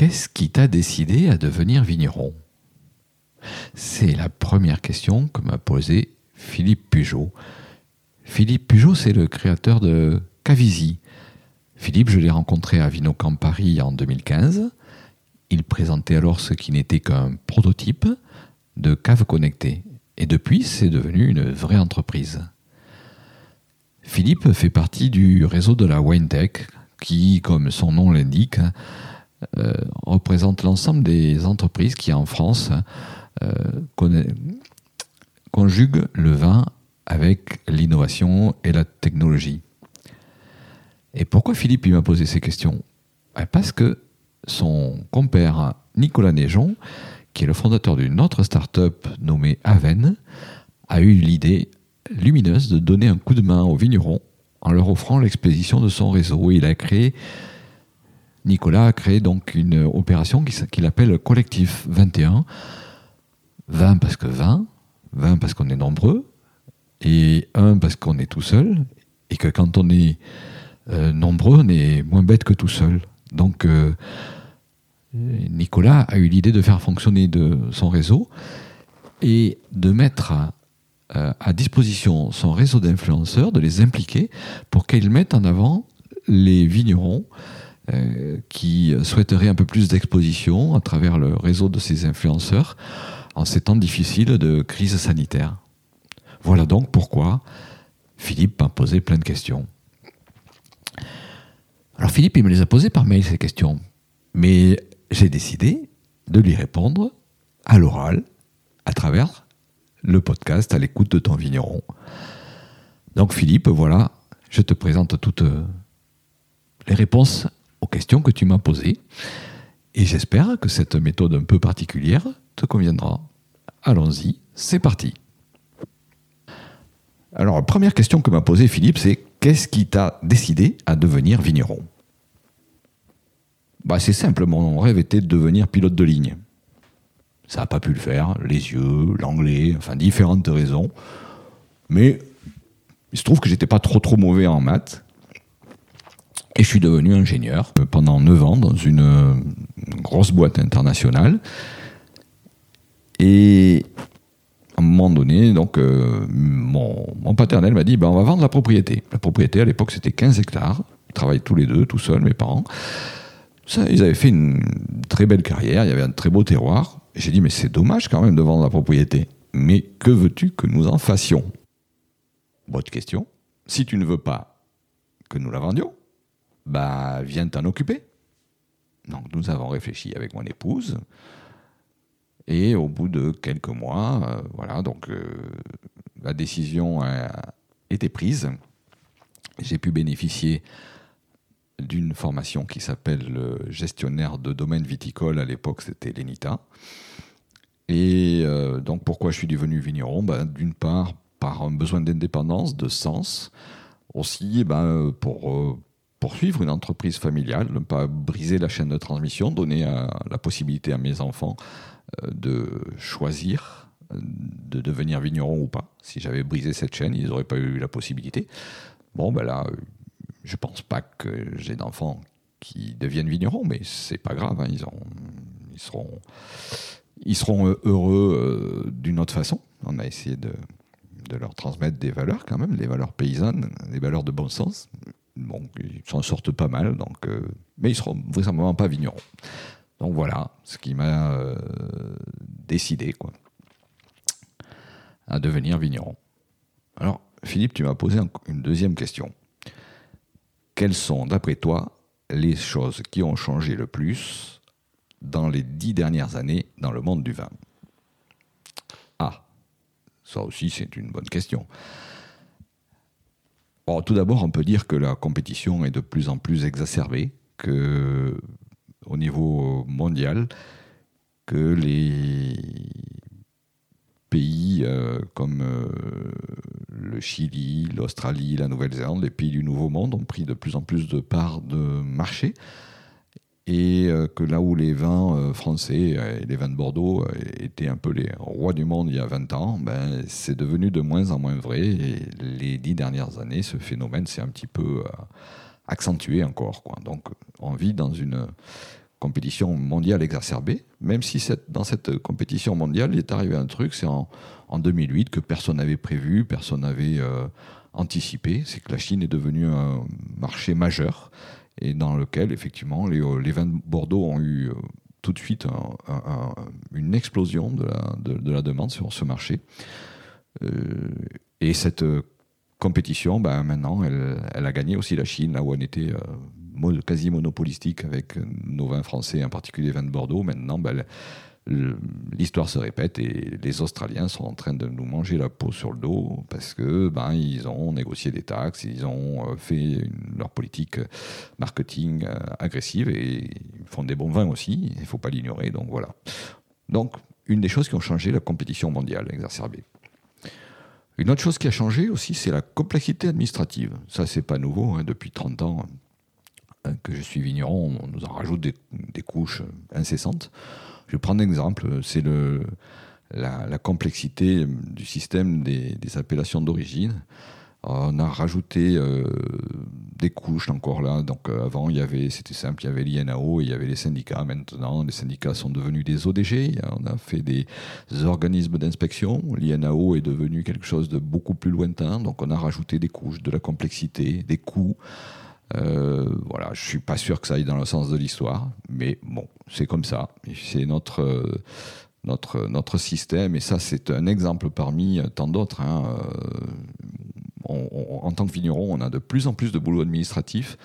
Qu'est-ce qui t'a décidé à devenir vigneron? C'est la première question que m'a posée Philippe Pujot. Philippe Pujot, c'est le créateur de Cavisi. Philippe, je l'ai rencontré à Vinocamp Paris en 2015. Il présentait alors ce qui n'était qu'un prototype de cave connectée. Et depuis, c'est devenu une vraie entreprise. Philippe fait partie du réseau de la WineTech, qui, comme son nom l'indique, euh, représente l'ensemble des entreprises qui, en France, euh, conjuguent le vin avec l'innovation et la technologie. Et pourquoi Philippe m'a posé ces questions? Ben, Parce que son compère Nicolas Neigeon, qui est le fondateur d'une autre start-up nommée Aven, a eu l'idée lumineuse de donner un coup de main aux vignerons en leur offrant l'expédition de son réseau. Il a créé, Nicolas a créé donc une opération qu'il appelle Collectif 21. 20 parce que 20, 20 parce qu'on est nombreux, et 1 parce qu'on est tout seul, et que quand on est euh, nombreux, on est moins bête que tout seul. Donc euh, Nicolas a eu l'idée de faire fonctionner son réseau et de mettre euh, à disposition son réseau d'influenceurs, de les impliquer pour qu'ils mettent en avant les vignerons qui souhaiteraient un peu plus d'exposition à travers le réseau de ces influenceurs en ces temps difficiles de crise sanitaire. Voilà donc pourquoi Philippe m'a posé plein de questions. Alors Philippe, il me les a posées par mail, ces questions. Mais j'ai décidé de lui répondre à l'oral, à travers le podcast à l'écoute de ton vigneron. Donc Philippe, voilà, je te présente toutes euh, les réponses aux questions que tu m'as posées. Et j'espère que cette méthode un peu particulière te conviendra. Allons-y, c'est parti. Alors, la première question que m'a posée Philippe, c'est qu'est-ce qui t'a décidé à devenir vigneron? Bah, C'est simple, mon rêve était de devenir pilote de ligne. Ça n'a pas pu le faire, les yeux, l'anglais, enfin différentes raisons. Mais il se trouve que j'étais pas trop trop mauvais en maths. Et je suis devenu ingénieur pendant 9 ans dans une grosse boîte internationale. Et à un moment donné, donc, euh, mon, paternel m'a dit ben, on va vendre la propriété. La propriété, à l'époque, c'était 15 hectares. Ils travaillaient tous les deux, tout seuls, mes parents. Ça, ils avaient fait une très belle carrière, il y avait un très beau terroir. J'ai dit, mais c'est dommage quand même de vendre la propriété. Mais que veux-tu que nous en fassions? Bonne question. Si tu ne veux pas que nous la vendions, bah viens t'en occuper. Donc nous avons réfléchi avec mon épouse. Et au bout de quelques mois, euh, voilà, donc euh, la décision a été prise. J'ai pu bénéficier d'une formation qui s'appelle gestionnaire de domaine viticole. À l'époque, c'était l'ENITA. Et euh, donc, pourquoi je suis devenu vigneron? Ben, D'une part, par un besoin d'indépendance, de sens. Aussi, ben, pour poursuivre une entreprise familiale, ne pas briser la chaîne de transmission, donner la possibilité à mes enfants euh, de choisir de devenir vigneron ou pas. Si j'avais brisé cette chaîne, ils n'auraient pas eu la possibilité. Bon, ben là, je pense pas que j'ai d'enfants qui deviennent vignerons, mais c'est pas grave. Hein, ils, ils, seront, ils seront heureux euh, d'une autre façon. On a essayé de, de, leur transmettre des valeurs quand même, des valeurs paysannes, des valeurs de bon sens. Bon, ils s'en sortent pas mal, euh, mais ils seront vraisemblablement pas vignerons. Donc voilà ce qui m'a euh, décidé à devenir vigneron. Alors, Philippe, tu m'as posé une deuxième question quelles sont, d'après toi, les choses qui ont changé le plus dans les dix dernières années dans le monde du vin? Ah, ça aussi c'est une bonne question. Tout d'abord, on peut dire que la compétition est de plus en plus exacerbée, au niveau mondial, que les pays euh, comme euh, le Chili, l'Australie, la Nouvelle-Zélande, les pays du Nouveau Monde ont pris de plus en plus de parts de marché. Et euh, que là où les vins français et les vins de Bordeaux étaient un peu les rois du monde il y a 20 ans, ben, c'est devenu de moins en moins vrai. Et les dix dernières années, ce phénomène s'est un petit peu accentué encore. Donc on vit dans une compétition mondiale exacerbée, même si dans cette compétition mondiale, il est arrivé un truc, c'est en, 2008 que personne n'avait prévu, personne n'avait euh, anticipé, c'est que la Chine est devenue un marché majeur et dans lequel effectivement les, les vins de Bordeaux ont eu tout de suite une explosion de la, de, la, demande sur ce marché. et cette compétition, ben, maintenant, elle, a gagné aussi la Chine, là où on était euh, quasi monopolistique avec nos vins français, en particulier les vins de Bordeaux. Maintenant, ben, l'histoire se répète et les Australiens sont en train de nous manger la peau sur le dos parce que ben ils ont négocié des taxes, ils ont euh, fait leur politique marketing euh, agressive et ils font des bons vins aussi. Il ne faut pas l'ignorer. Donc voilà. Donc une des choses qui ont changé la compétition mondiale exacerbée. Une autre chose qui a changé aussi, c'est la complexité administrative. Ça, c'est pas nouveau. Hein, depuis 30 ans hein, que je suis vigneron, on nous en rajoute des, couches incessantes. Je vais prendre un exemple. C'est la, complexité du système des appellations d'origine. On a rajouté euh, des couches encore là. Donc euh, avant, c'était simple, il y avait l'INAO il y avait les syndicats. Maintenant, les syndicats sont devenus des ODG. On a fait des organismes d'inspection. L'INAO est devenu quelque chose de beaucoup plus lointain. Donc on a rajouté des couches, de la complexité, des coûts. Euh, voilà, je suis pas sûr que ça aille dans le sens de l'histoire, mais bon, c'est comme ça. C'est notre notre notre système et ça c'est un exemple parmi tant d'autres. Hein en tant que vigneron, on a de plus en plus de boulot administratif.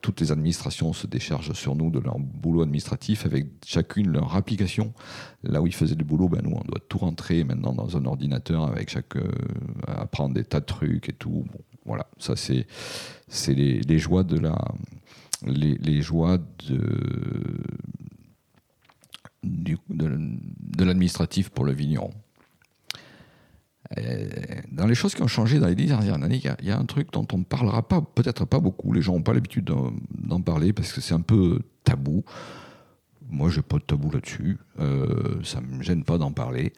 Toutes les administrations se déchargent sur nous de leur boulot administratif avec chacune leur application. Là où ils faisaient du boulot, ben nous, on doit tout rentrer maintenant dans un ordinateur avec chaque. Euh, apprendre des tas de trucs et tout. Voilà, ça, c'est, les, joies de l'administratif pour le vigneron. Dans les choses qui ont changé dans les dix dernières années, il y, a un truc dont on ne parlera pas, peut-être pas beaucoup. Les gens n'ont pas l'habitude d'en parler parce que c'est un peu tabou. Moi, j'ai pas de tabou là-dessus. Euh, ça me gêne pas d'en parler.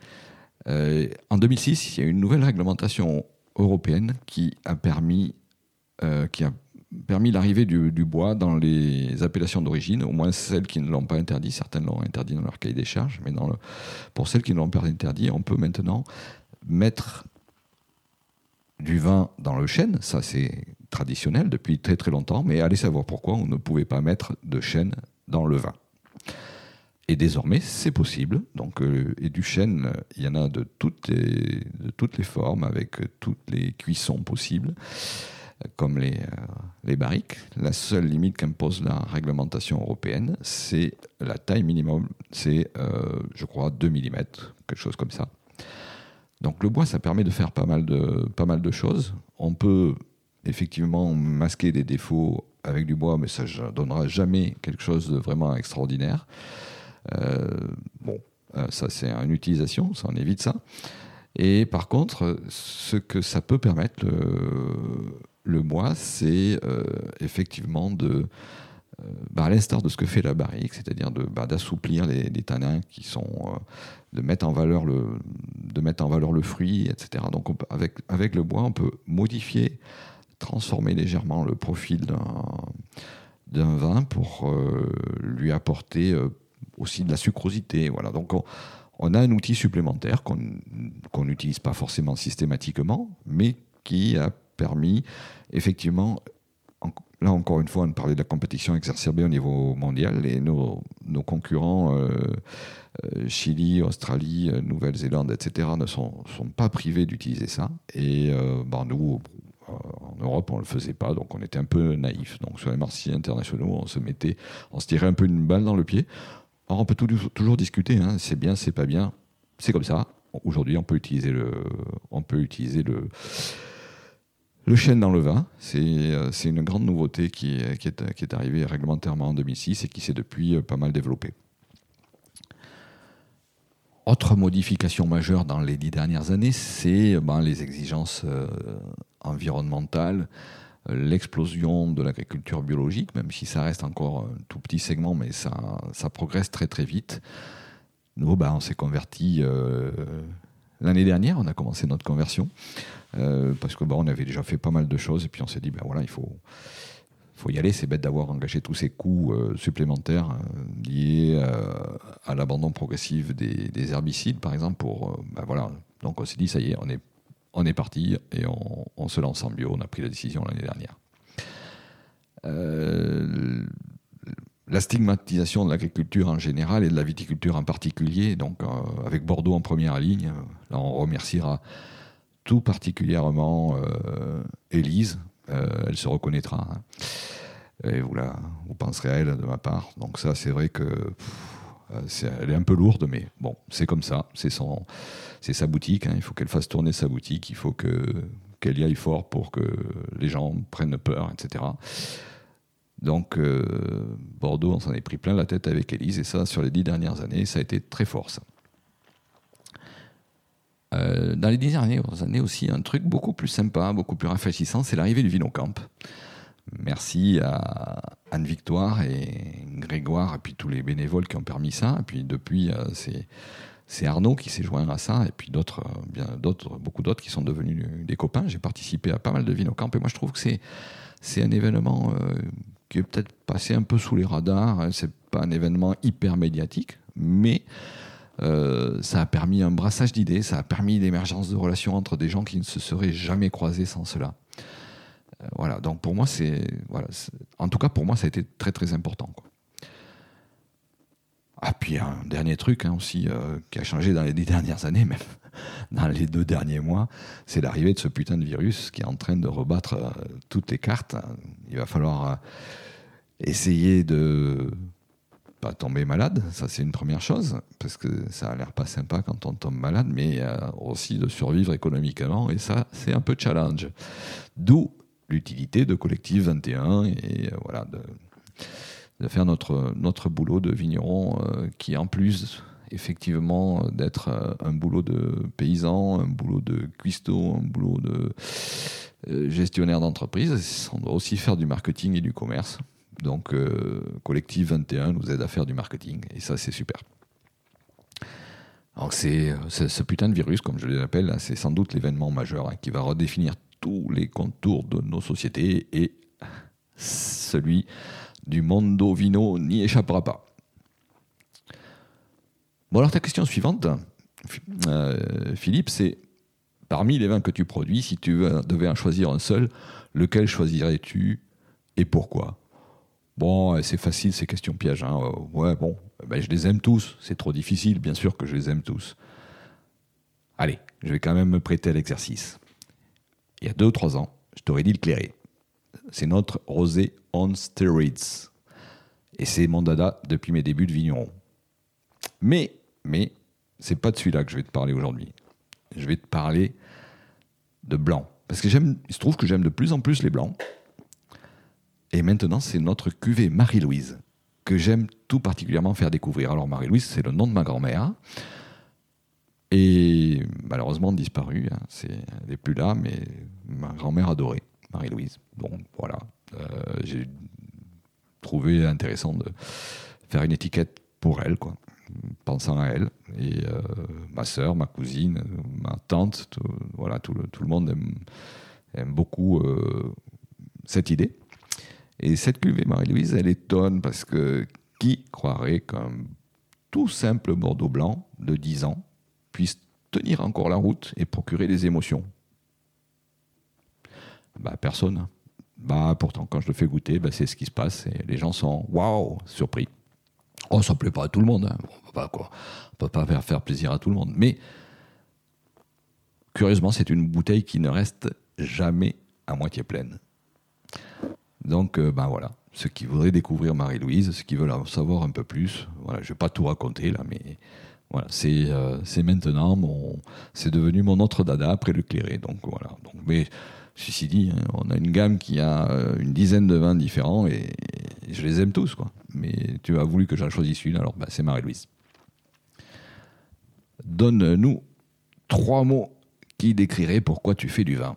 Euh, en 2006, il y a une nouvelle réglementation européenne qui a permis, euh, permis l'arrivée du, bois dans les appellations d'origine, au moins celles qui ne l'ont pas interdit. Certaines l'ont interdit dans leur cahier des charges, mais pour celles qui ne l'ont pas interdit, on peut maintenant mettre du vin dans le chêne, ça c'est traditionnel depuis très très longtemps, mais allez savoir pourquoi on ne pouvait pas mettre de chêne dans le vin. Et désormais, c'est possible. Donc, euh, et du chêne, il y en a de toutes les, formes, avec toutes les cuissons possibles, comme les, euh, les barriques. La seule limite qu'impose la réglementation européenne, c'est la taille minimum, c'est, euh, je crois, 2 mm, quelque chose comme ça. Donc le bois, ça permet de faire pas mal de choses. On peut effectivement masquer des défauts avec du bois, mais ça ne donnera jamais quelque chose de vraiment extraordinaire. Euh, bon, euh, ça c'est une utilisation, ça on évite ça. Et par contre, ce que ça peut permettre, le, bois, c'est euh, effectivement de bah, à l'instar de ce que fait la barrique, c'est-à-dire bah, d'assouplir les, tanins qui sont, de mettre en valeur le, de mettre en valeur le fruit, etc. Donc avec, avec le bois, on peut modifier, transformer légèrement le profil d'un vin pour lui apporter aussi de la sucrosité. Voilà. Donc on, a un outil supplémentaire qu'on n'utilise pas forcément systématiquement, mais qui a permis effectivement Là, encore une fois, on parlait de la compétition exacerbée au niveau mondial et nos, concurrents, euh, euh, Chili, Australie, euh, Nouvelle-Zélande, etc., ne sont, sont pas privés d'utiliser ça. Et ben, nous, en Europe, on ne le faisait pas, donc on était un peu naïfs. Donc sur les marchés internationaux, on se mettait, on se tirait un peu une balle dans le pied. Alors on peut toujours discuter, hein, c'est bien, c'est pas bien, c'est comme ça. Aujourd'hui, on peut utiliser le, chêne dans le vin, euh, c'est une grande nouveauté qui, est, arrivée réglementairement en 2006 et qui s'est depuis euh, pas mal développée. Autre modification majeure dans les dix dernières années, c'est euh, ben, les exigences environnementales, l'explosion de l'agriculture biologique, même si ça reste encore un tout petit segment, mais ça, ça progresse très très vite. Nous, ben, on s'est converti l'année dernière, on a commencé notre conversion. Euh, parce que bon, on avait déjà fait pas mal de choses et puis on s'est dit ben voilà il faut faut y aller. C'est bête d'avoir engagé tous ces coûts euh, supplémentaires euh, liés à l'abandon progressif des, herbicides, par exemple. Pour, ben voilà. Donc on s'est dit, ça y est, on est, on est parti et on, se lance en bio. On a pris la décision l'année dernière. la stigmatisation de l'agriculture en général et de la viticulture en particulier, donc avec Bordeaux en première ligne, là on remerciera tout particulièrement Élise, euh, elle se reconnaîtra. Hein. Et vous, vous penserez à elle de ma part. Donc ça, c'est vrai que euh, elle est un peu lourde, mais bon, c'est comme ça. C'est sa boutique. Hein. Il faut qu'elle fasse tourner sa boutique. Il faut que qu'elle y aille fort pour que les gens prennent peur, etc. Donc euh, Bordeaux, on s'en est pris plein la tête avec Élise, et ça, sur les dix dernières années, ça a été très fort. Euh, dans les dernières années aussi, un truc beaucoup plus sympa, beaucoup plus rafraîchissant, c'est l'arrivée du Vinocamp. Merci à Anne-Victoire et Grégoire et puis tous les bénévoles qui ont permis ça. Et puis depuis, euh, c'est Arnaud qui s'est joint à ça, et puis d'autres, euh, bien d'autres, beaucoup d'autres qui sont devenus des copains. J'ai participé à pas mal de Vinocamp, et moi je trouve que c'est, c'est un événement qui est peut-être passé un peu sous les radars. Hein. C'est pas un événement hyper médiatique, mais euh, ça a permis un brassage d'idées, ça a permis l'émergence de relations entre des gens qui ne se seraient jamais croisés sans cela. Euh, voilà, donc pour moi, c'est. Voilà, en tout cas, pour moi, ça a été très très important. Quoi. Ah, puis un dernier truc hein, aussi euh, qui a changé dans les dix dernières années, même dans les deux derniers mois, c'est l'arrivée de ce putain de virus qui est en train de rebattre toutes les cartes. Il va falloir essayer de pas tomber malade, ça c'est une première chose, parce que ça a l'air pas sympa quand on tombe malade, mais aussi de survivre économiquement, et ça c'est un peu challenge. D'où l'utilité de Collectif 21 et euh, voilà de, faire notre, notre boulot de vigneron euh, qui en plus effectivement d'être euh, un boulot de paysan, un boulot de cuistot, un boulot de gestionnaire d'entreprise, on doit aussi faire du marketing et du commerce. Donc, euh, Collectif 21 nous aide à faire du marketing, et ça, c'est super. Donc, c'est ce putain de virus, comme je l'appelle, c'est sans doute l'événement majeur hein, qui va redéfinir tous les contours de nos sociétés, et celui du mondo vino n'y échappera pas. Bon, alors ta question suivante, euh, Philippe, c'est parmi les vins que tu produis, si tu devais en choisir un seul, lequel choisirais-tu et pourquoi? Bon, c'est facile ces questions pièges. Hein. Ouais, bon, ben, je les aime tous. C'est trop difficile, bien sûr que je les aime tous. Allez, je vais quand même me prêter à l'exercice. Il y a deux ou trois ans, je t'aurais dit le clairer. C'est notre rosé on steroids. Et c'est mon dada depuis mes débuts de vigneron. Mais, mais, c'est pas de celui-là que je vais te parler aujourd'hui. Je vais te parler de blanc. Parce que j'aime, il se trouve que j'aime de plus en plus les blancs. Et maintenant, c'est notre cuvée Marie-Louise, que j'aime tout particulièrement faire découvrir. Alors, Marie-Louise, c'est le nom de ma grand-mère. Et malheureusement disparue. Hein. C'est, elle n'est plus là, mais ma grand-mère adorait Marie-Louise. Bon, voilà. Euh, j'ai trouvé intéressant de faire une étiquette pour elle, quoi, pensant à elle. Et euh, ma sœur, ma cousine, ma tante, tout, voilà, tout le, tout le monde aime, beaucoup euh, cette idée. Et cette cuvée Marie-Louise, elle étonne parce que qui croirait qu'un tout simple Bordeaux blanc de 10 ans puisse tenir encore la route et procurer des émotions Bah personne. Bah pourtant quand je le fais goûter, bah, c'est ce qui se passe et les gens sont waouh surpris. Oh ça plaît pas à tout le monde, hein. on on peut pas faire, plaisir à tout le monde. Mais curieusement, c'est une bouteille qui ne reste jamais à moitié pleine. Donc, euh, ben voilà, ceux qui voudraient découvrir Marie-Louise, ceux qui veulent en savoir un peu plus, voilà, je ne vais pas tout raconter là, mais voilà, c'est euh, maintenant, mon, c'est devenu mon autre dada après le clairé. Donc voilà. Donc, mais ceci dit, hein, on a une gamme qui a euh, une dizaine de vins différents et, je les aime tous, quoi. Mais tu as voulu que j'en choisisse une, alors ben, c'est Marie-Louise. Donne-nous trois mots qui décriraient pourquoi tu fais du vin.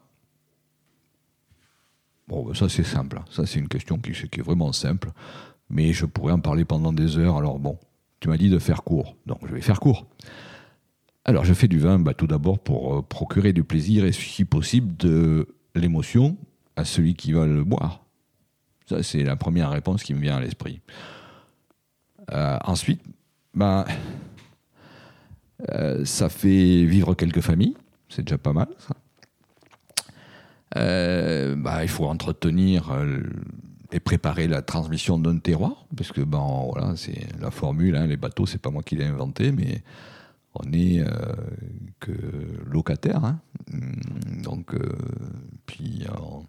Bon, ben, ça c'est simple. Ça c'est une question qui, est vraiment simple. Mais je pourrais en parler pendant des heures. Alors bon, tu m'as dit de faire court. Donc je vais faire court. Alors je fais du vin bah, tout d'abord pour euh, procurer du plaisir et si possible de l'émotion à celui qui va le boire. Ça, c'est la première réponse qui me vient à l'esprit. Euh, ensuite, bah, euh, ça fait vivre quelques familles, c'est déjà pas mal. Ça. Bah, il faut entretenir et préparer la transmission d'un terroir, parce que bon, voilà, c'est la formule. Hein, les bateaux, c'est pas moi qui l'ai inventé, mais on est que locataire. Hein. donc, puis on,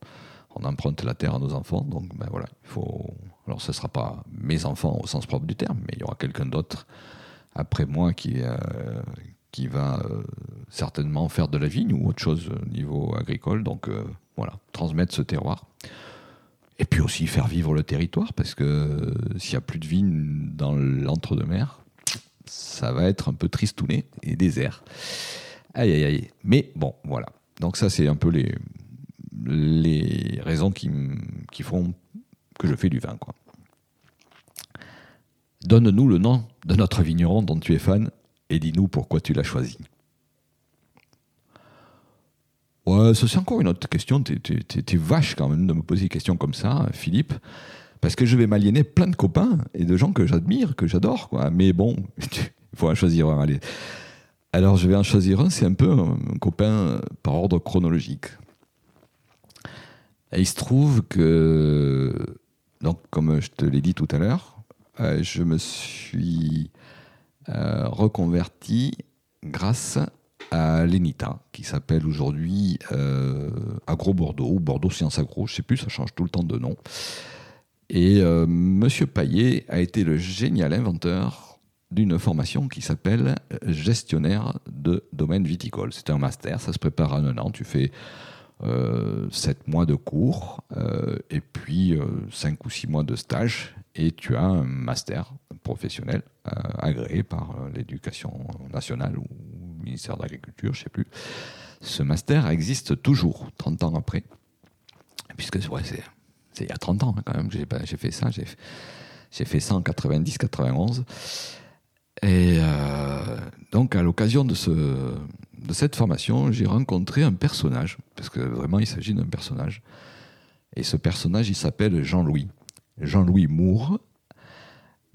on, emprunte la terre à nos enfants. Donc, ben voilà, il faut. Alors, ce ne sera pas mes enfants au sens propre du terme, mais il y aura quelqu'un d'autre après moi qui, euh, qui va euh, certainement faire de la vigne ou autre chose au niveau agricole. Donc euh, voilà, transmettre ce terroir. Et puis aussi faire vivre le territoire, parce que s'il n'y a plus de vigne dans l'entre-deux-mer, ça va être un peu tristouné et désert. Aïe, aïe, aïe. Mais bon, voilà. Donc ça, c'est un peu les, les raisons qui, qui font que je fais du vin. Quoi. Donne-nous le nom de notre vigneron dont tu es fan et dis-nous pourquoi tu l'as choisi. Ouais, ça c'est encore une autre question. T'es vache quand même de me poser des questions comme ça, Philippe. Parce que je vais m'aliéner plein de copains et de gens que j'admire, que j'adore. quoi. Mais bon, il faut en choisir un. Allez. Alors je vais en choisir un, c'est un peu un copain par ordre chronologique. Il se trouve que, donc, comme je te l'ai dit tout à l'heure, euh, je me suis euh, reconverti grâce à l'ENITA, qui s'appelle aujourd'hui euh, Agro Bordeaux, ou Bordeaux Sciences Agro, je ne sais plus, ça change tout le temps de nom. Et Monsieur Paillet a été le génial inventeur d'une formation qui s'appelle gestionnaire de domaine viticole. C'est un master, ça se prépare en un an. Tu fais euh, 7 mois de cours et puis 5 ou 6 mois de stage et tu as un master professionnel euh, agréé par euh, l'éducation nationale ou ministère de l'Agriculture, je ne sais plus. Ce master existe toujours, 30 ans après, puisque c'est il y a 30 ans hein, quand même que j'ai fait ça, j'ai fait ça en 90-91. Et euh, donc à l'occasion de cette formation, j'ai rencontré un personnage, parce que vraiment il s'agit d'un personnage. Et ce personnage, il s'appelle Jean-Louis. Jean-Louis Moore.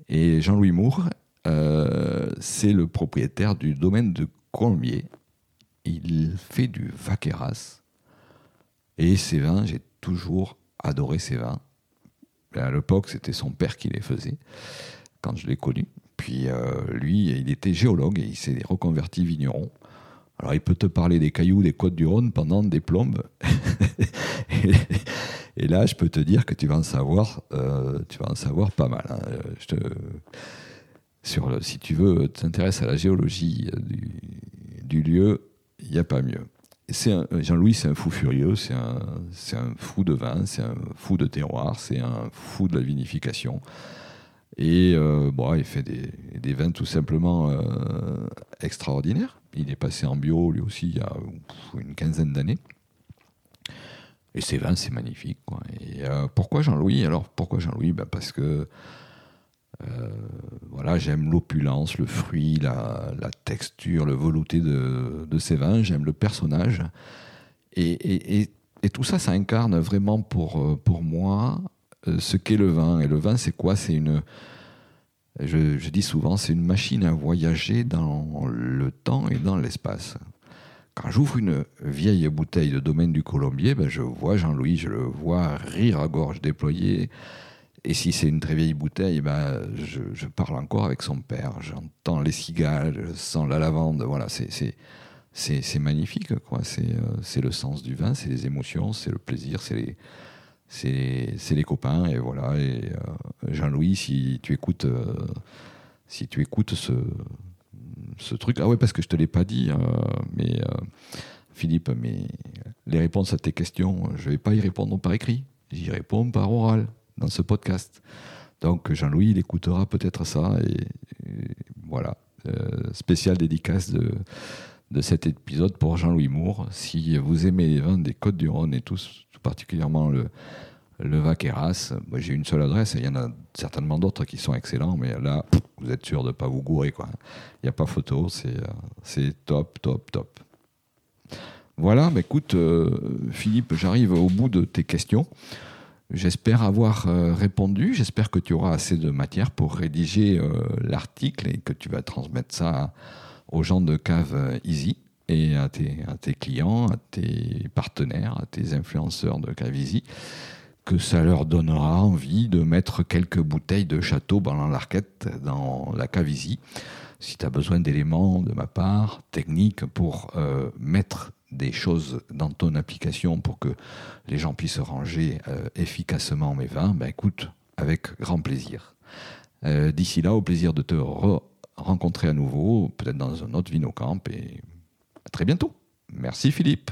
Et Jean-Louis Moore, euh, c'est le propriétaire du domaine de Colombier. Il fait du vaqueras. Et ses vins, j'ai toujours adoré ses vins. À l'époque, c'était son père qui les faisait, quand je l'ai connu. Puis euh, lui, il était géologue et il s'est reconverti vigneron. Alors il peut te parler des cailloux des côtes du Rhône pendant des plombes. Et là, je peux te dire que tu vas en savoir, euh, tu vas en savoir pas mal. Hein. Je te, sur si tu veux, t'intéresses à la géologie du, du lieu, il n'y a pas mieux. Jean-Louis, c'est un fou furieux, c'est un, fou de vin, c'est un fou de terroir, c'est un fou de la vinification. Et euh, bon, il fait des, vins tout simplement euh, extraordinaires. Il est passé en bio, lui aussi, il y a une quinzaine d'années. Et ces vins, c'est magnifique. Et euh, pourquoi Jean-Louis? Alors, pourquoi Jean-Louis? Ben Parce que euh, voilà, j'aime l'opulence, le fruit, la, texture, le velouté de, ces vins. J'aime le personnage. Et, tout ça, ça incarne vraiment pour, euh, pour moi ce qu'est le vin. Et le vin, c'est quoi? C'est une. Je, je, dis souvent, c'est une machine à voyager dans le temps et dans l'espace. Quand j'ouvre une vieille bouteille de domaine du Colombier, ben je vois Jean-Louis, je le vois rire à gorge déployée. Et si c'est une très vieille bouteille, ben je, parle encore avec son père. J'entends les cigales, je sens la lavande. Voilà, c'est magnifique. quoi. Euh, c'est le sens du vin, c'est les émotions, c'est le plaisir, c'est les, c'est les copains. Et voilà. Et euh, Jean-Louis, si tu écoutes, euh, si tu écoutes ce, ce truc. Ah ouais, parce que je te l'ai pas dit, euh, mais Philippe, mais les réponses à tes questions, je vais pas y répondre par écrit. J'y réponds par oral dans ce podcast. Donc Jean-Louis, il écoutera peut-être ça et, voilà. Euh, spécial dédicace de, de cet épisode pour Jean-Louis Moore. Si vous aimez les vins des Côtes-du-Rhône et tous, tout particulièrement le, le Vaqueras, moi j'ai une seule adresse, il y en a certainement d'autres qui sont excellents, mais là, vous êtes sûr de ne pas vous gourer. Il n'y a pas photo, euh, c'est top, top, top. Voilà, bah écoute, euh, Philippe, j'arrive au bout de tes questions. J'espère avoir euh, répondu. J'espère que tu auras assez de matière pour rédiger euh, l'article et que tu vas transmettre ça aux gens de Cave Easy et à tes, clients, à tes partenaires, à tes influenceurs de Cave Easy, que ça leur donnera envie de mettre quelques bouteilles de château dans l'arquette dans la Cave Easy. Si tu as besoin d'éléments de ma part, techniques, pour euh, mettre des choses dans ton application pour que les gens puissent ranger euh, efficacement mes vins, ben écoute, avec grand plaisir. Euh, d'ici là, au plaisir de te rencontrer à nouveau, peut-être dans un autre Vinocamp, et à très bientôt. Merci Philippe.